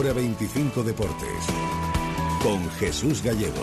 Ahora 25 Deportes. Con Jesús Gallego.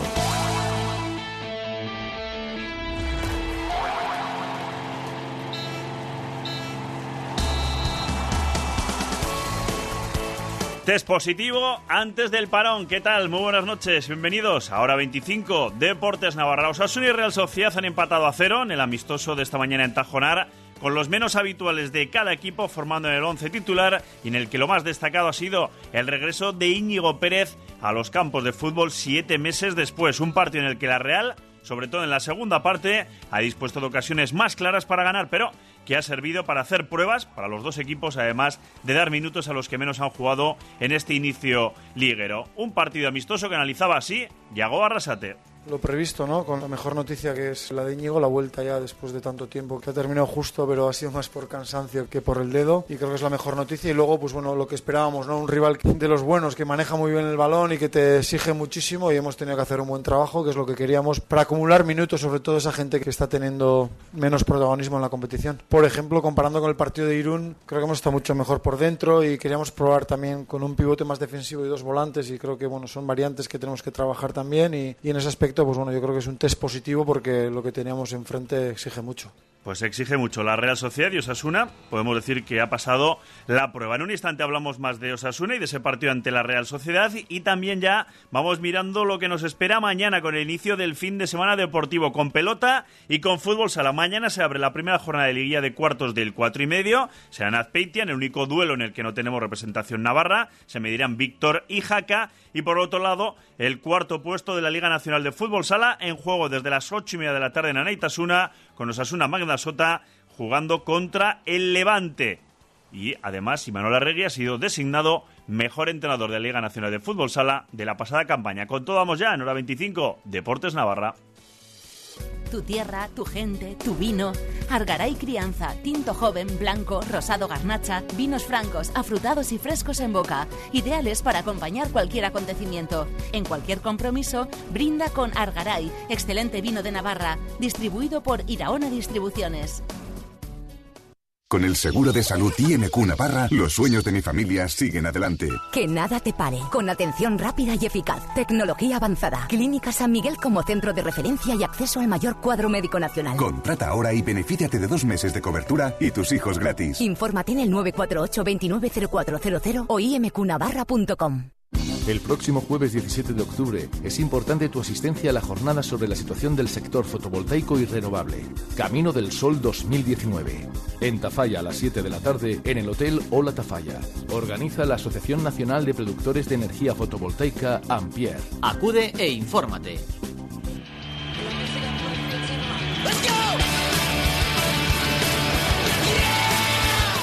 Test positivo antes del parón. ¿Qué tal? Muy buenas noches. Bienvenidos. Ahora 25. Deportes Navarra. Osasuna y Real Sociedad han empatado a cero en el amistoso de esta mañana en Tajonar con los menos habituales de cada equipo formando en el once titular y en el que lo más destacado ha sido el regreso de Íñigo Pérez a los campos de fútbol siete meses después. Un partido en el que la Real sobre todo en la segunda parte, ha dispuesto de ocasiones más claras para ganar, pero que ha servido para hacer pruebas para los dos equipos, además de dar minutos a los que menos han jugado en este inicio liguero. Un partido amistoso que analizaba así Yago Arrasate lo previsto, ¿no? Con la mejor noticia que es la de Íñigo, la vuelta ya después de tanto tiempo, que ha terminado justo, pero ha sido más por cansancio que por el dedo. Y creo que es la mejor noticia. Y luego, pues bueno, lo que esperábamos, ¿no? Un rival de los buenos que maneja muy bien el balón y que te exige muchísimo. Y hemos tenido que hacer un buen trabajo, que es lo que queríamos, para acumular minutos, sobre todo esa gente que está teniendo menos protagonismo en la competición. Por ejemplo, comparando con el partido de Irún, creo que hemos estado mucho mejor por dentro y queríamos probar también con un pivote más defensivo y dos volantes. Y creo que, bueno, son variantes que tenemos que trabajar también. Y, y en ese aspecto, pues bueno, yo creo que es un test positivo porque lo que teníamos enfrente exige mucho. Pues exige mucho. La Real Sociedad y Osasuna, podemos decir que ha pasado la prueba. En un instante hablamos más de Osasuna y de ese partido ante la Real Sociedad y también ya vamos mirando lo que nos espera mañana con el inicio del fin de semana deportivo con pelota y con fútbol sala. Mañana se abre la primera jornada de liguilla de cuartos del cuatro y medio. Será en Azpeitia, en el único duelo en el que no tenemos representación navarra. Se medirán Víctor y Jaca. Y por otro lado, el cuarto puesto de la Liga Nacional de Fútbol Sala en juego desde las ocho y media de la tarde en Anaitasuna con Osasuna Magna Jugando contra el Levante. Y además, Imanol Arregui ha sido designado mejor entrenador de la Liga Nacional de Fútbol Sala de la pasada campaña. Con todo vamos ya en hora 25, Deportes Navarra. Tu tierra, tu gente, tu vino. Argaray Crianza, tinto joven, blanco, rosado garnacha, vinos francos, afrutados y frescos en boca. Ideales para acompañar cualquier acontecimiento. En cualquier compromiso, brinda con Argaray, excelente vino de Navarra, distribuido por Iraona Distribuciones. Con el seguro de salud IMQ Navarra, los sueños de mi familia siguen adelante. Que nada te pare, con atención rápida y eficaz, tecnología avanzada, Clínica San Miguel como centro de referencia y acceso al mayor cuadro médico nacional. Contrata ahora y benefíciate de dos meses de cobertura y tus hijos gratis. Infórmate en el 948 290400 o imqnavarra.com. El próximo jueves 17 de octubre es importante tu asistencia a la jornada sobre la situación del sector fotovoltaico y renovable. Camino del Sol 2019. En Tafalla a las 7 de la tarde en el Hotel Ola Tafalla. Organiza la Asociación Nacional de Productores de Energía Fotovoltaica Ampier. Acude e infórmate.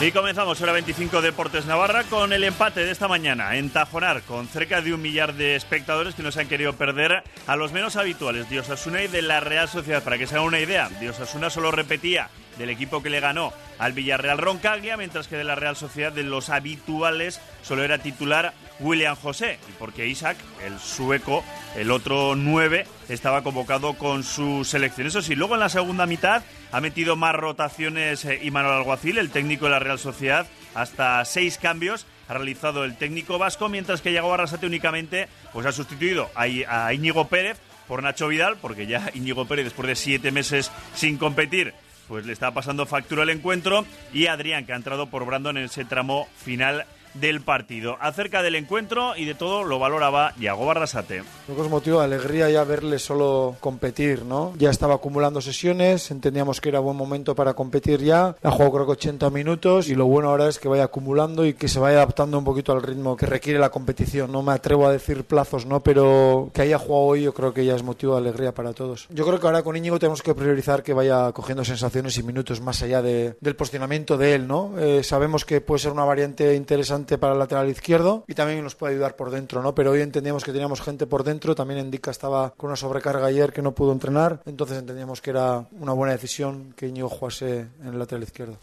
Y comenzamos hora 25 Deportes Navarra con el empate de esta mañana en Tajonar, con cerca de un millar de espectadores que nos han querido perder a los menos habituales de Osasuna y de la Real Sociedad. Para que se hagan una idea, de Osasuna solo repetía del equipo que le ganó al Villarreal Roncaglia, mientras que de la Real Sociedad de los habituales solo era titular William José, porque Isaac, el sueco, el otro nueve, estaba convocado con su selección. Eso sí, luego en la segunda mitad ha metido más rotaciones y eh, Manuel Alguacil, el técnico de la Real Sociedad, hasta seis cambios ha realizado el técnico vasco, mientras que Yago Arrasate únicamente pues, ha sustituido a, a Íñigo Pérez por Nacho Vidal, porque ya Íñigo Pérez, después de siete meses sin competir, pues le está pasando factura el encuentro y Adrián que ha entrado por Brandon en ese tramo final del partido. Acerca del encuentro y de todo lo valoraba Yago Barrasate. Lo que os motiva alegría ya verle solo competir, ¿no? Ya estaba acumulando sesiones, entendíamos que era buen momento para competir ya. Ha jugado creo que 80 minutos y lo bueno ahora es que vaya acumulando y que se vaya adaptando un poquito al ritmo que requiere la competición. No me atrevo a decir plazos, ¿no? Pero que haya jugado hoy yo creo que ya es motivo de alegría para todos. Yo creo que ahora con Íñigo tenemos que priorizar que vaya cogiendo sensaciones y minutos más allá de, del posicionamiento de él, ¿no? Eh, sabemos que puede ser una variante interesante para el lateral izquierdo y también nos puede ayudar por dentro, ¿no? Pero hoy entendíamos que teníamos gente por dentro, también Indica estaba con una sobrecarga ayer que no pudo entrenar, entonces entendíamos que era una buena decisión que Íñigo jugase en el lateral izquierdo.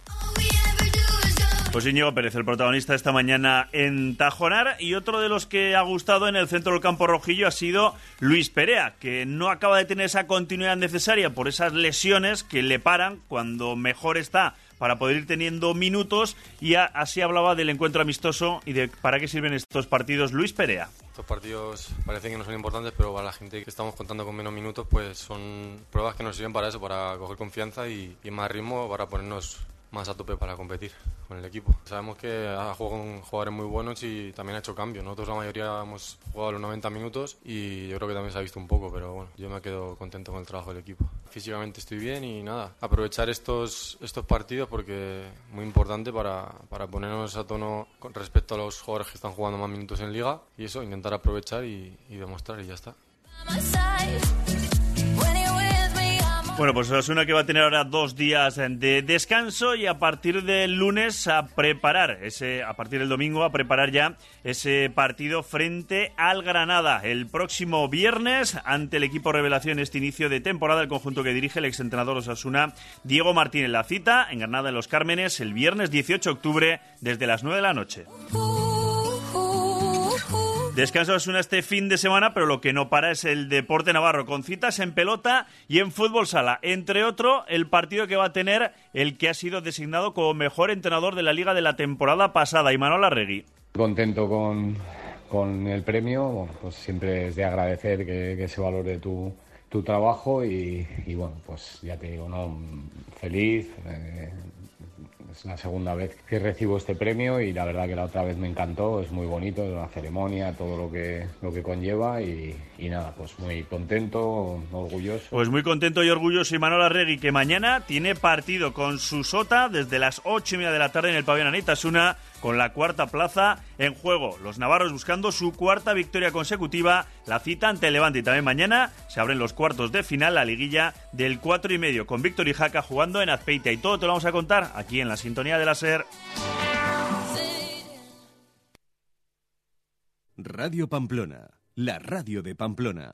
Pues Íñigo Pérez, el protagonista esta mañana en Tajonar. Y otro de los que ha gustado en el centro del campo rojillo ha sido Luis Perea, que no acaba de tener esa continuidad necesaria por esas lesiones que le paran cuando mejor está para poder ir teniendo minutos y así hablaba del encuentro amistoso y de para qué sirven estos partidos Luis Perea. Estos partidos parecen que no son importantes, pero para la gente que estamos contando con menos minutos, pues son pruebas que nos sirven para eso, para coger confianza y, y más ritmo para ponernos más a tope para competir con el equipo. Sabemos que ha jugado con jugadores muy buenos y también ha hecho cambios. Nosotros la mayoría hemos jugado los 90 minutos y yo creo que también se ha visto un poco, pero bueno, yo me quedo contento con el trabajo del equipo. Físicamente estoy bien y nada, aprovechar estos, estos partidos porque es muy importante para, para ponernos a tono con respecto a los jugadores que están jugando más minutos en liga y eso, intentar aprovechar y, y demostrar y ya está. Bueno, pues Osasuna que va a tener ahora dos días de descanso y a partir del lunes a preparar, ese, a partir del domingo a preparar ya ese partido frente al Granada. El próximo viernes ante el equipo revelación este inicio de temporada, el conjunto que dirige el exentrenador Osasuna, Diego Martínez. La cita en Granada en Los Cármenes el viernes 18 de octubre desde las 9 de la noche. Descanso una este fin de semana, pero lo que no para es el deporte navarro, con citas en pelota y en fútbol sala. Entre otro, el partido que va a tener el que ha sido designado como mejor entrenador de la liga de la temporada pasada, Imanol Arregui. Contento con, con el premio, pues siempre es de agradecer que, se valore tu, tu trabajo y, bueno, pues ya te digo, ¿no? feliz. Eh, es la segunda vez que recibo este premio y la verdad que la otra vez me encantó, es muy bonito, la ceremonia, todo lo que, lo que conlleva y, nada, pues muy contento, orgulloso. Pues muy contento y orgulloso Imanol Arregui que mañana tiene partido con su Sota desde las ocho y media de la tarde en el pabellón Anitasuna con la cuarta plaza en juego. Los navarros buscando su cuarta victoria consecutiva, la cita ante el Levante y también mañana se abren los cuartos de final, la liguilla del cuatro y medio con Víctor y Jaca jugando en Azpeitia y todo te lo vamos a contar aquí en la sintonía de la SER. Radio Pamplona, la radio de Pamplona.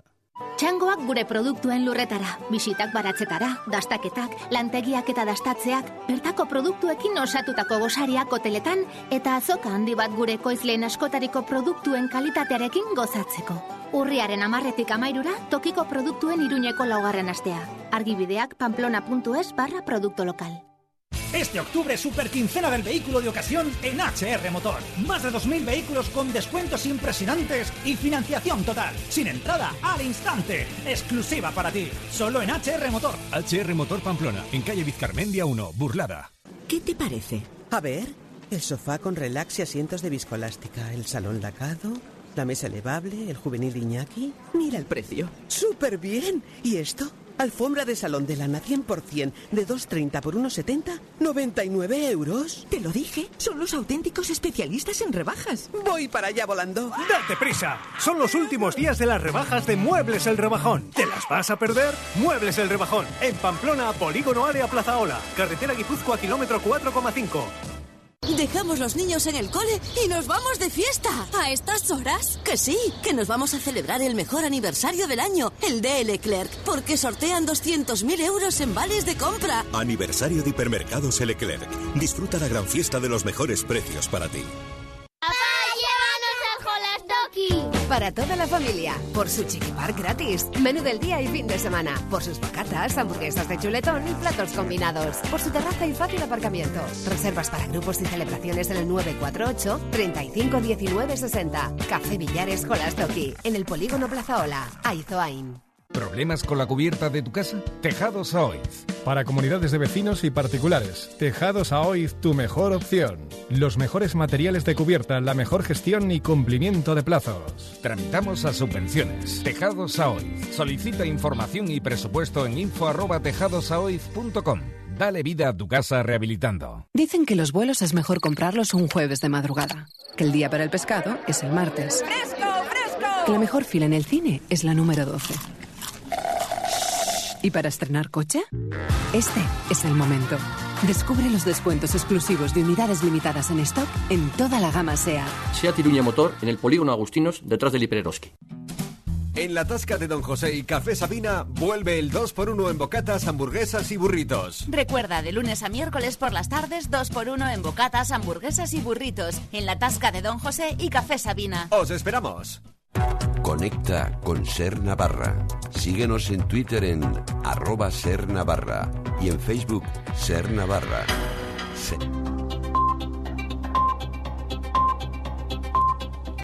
Txangoak gure produktuen lurretara, bisitak baratzetara, dastaketak, lantegiak eta dastatzeak, bertako produktuekin osatutako gosariak hoteletan eta azoka handi bat gure koizleen askotariko produktuen kalitatearekin gozatzeko. Urriaren amarretik amairura, tokiko produktuen iruñeko laugarren astea. Argibideak pamplona.es barra produkto lokal. Este octubre, super quincena del vehículo de ocasión en HR Motor. Más de 2.000 vehículos con descuentos impresionantes y financiación total. Sin entrada, al instante. Exclusiva para ti. Solo en HR Motor. HR Motor Pamplona, en calle Vizcarmendia 1, Burlada. ¿Qué te parece? A ver, el sofá con relax y asientos de viscolástica, el salón lacado, la mesa elevable, el juvenil Iñaki. Mira el precio. ¡Súper bien! ¿Y esto? Alfombra de salón de lana 100% de 2,30 por 1,70, 99 euros. Te lo dije, son los auténticos especialistas en rebajas. Voy para allá volando. ¡Date prisa! Son los últimos días de las rebajas de Muebles El Rebajón. ¿Te las vas a perder? Muebles El Rebajón, en Pamplona, Polígono Área Plaza Ola, carretera Guipúzcoa, kilómetro 4,5. Dejamos los niños en el cole y nos vamos de fiesta. ¿A estas horas? Que sí, que nos vamos a celebrar el mejor aniversario del año, el de Leclerc, porque sortean 200.000 euros en vales de compra. Aniversario de Hipermercados Leclerc. Disfruta la gran fiesta de los mejores precios para ti. Para toda la familia, por su chiquipar gratis, menú del día y fin de semana, por sus bocatas, hamburguesas de chuletón y platos combinados, por su terraza y fácil aparcamiento. Reservas para grupos y celebraciones en el 948 35 19 60. Café Villares Jolastoki, en el polígono Plazaola, Aizoain. ¿Problemas con la cubierta de tu casa? Tejados Aoiz. Para comunidades de vecinos y particulares, Tejados Aoiz, tu mejor opción. Los mejores materiales de cubierta, la mejor gestión y cumplimiento de plazos. Tramitamos a subvenciones. Tejados Aoiz. Solicita información y presupuesto en info@tejadosaoiz.com. Dale vida a tu casa rehabilitando. Dicen que los vuelos es mejor comprarlos un jueves de madrugada, que el día para el pescado es el martes. ¡Fresco, fresco! Que la mejor fila en el cine es la número 12 ¿Y para estrenar coche? Este es el momento. Descubre los descuentos exclusivos de unidades limitadas en stock en toda la gama SEAT. SEAT Iruña Motor en el Polígono Agustinos detrás del Hipereroski. En la tasca de Don José y Café Sabina vuelve el 2x1 en bocatas, hamburguesas y burritos. Recuerda, de lunes a miércoles por las tardes, 2x1 en bocatas, hamburguesas y burritos. En la tasca de Don José y Café Sabina. ¡Os esperamos! Conecta con Ser Navarra. Síguenos en Twitter en arroba Ser Navarra y en Facebook Ser Navarra.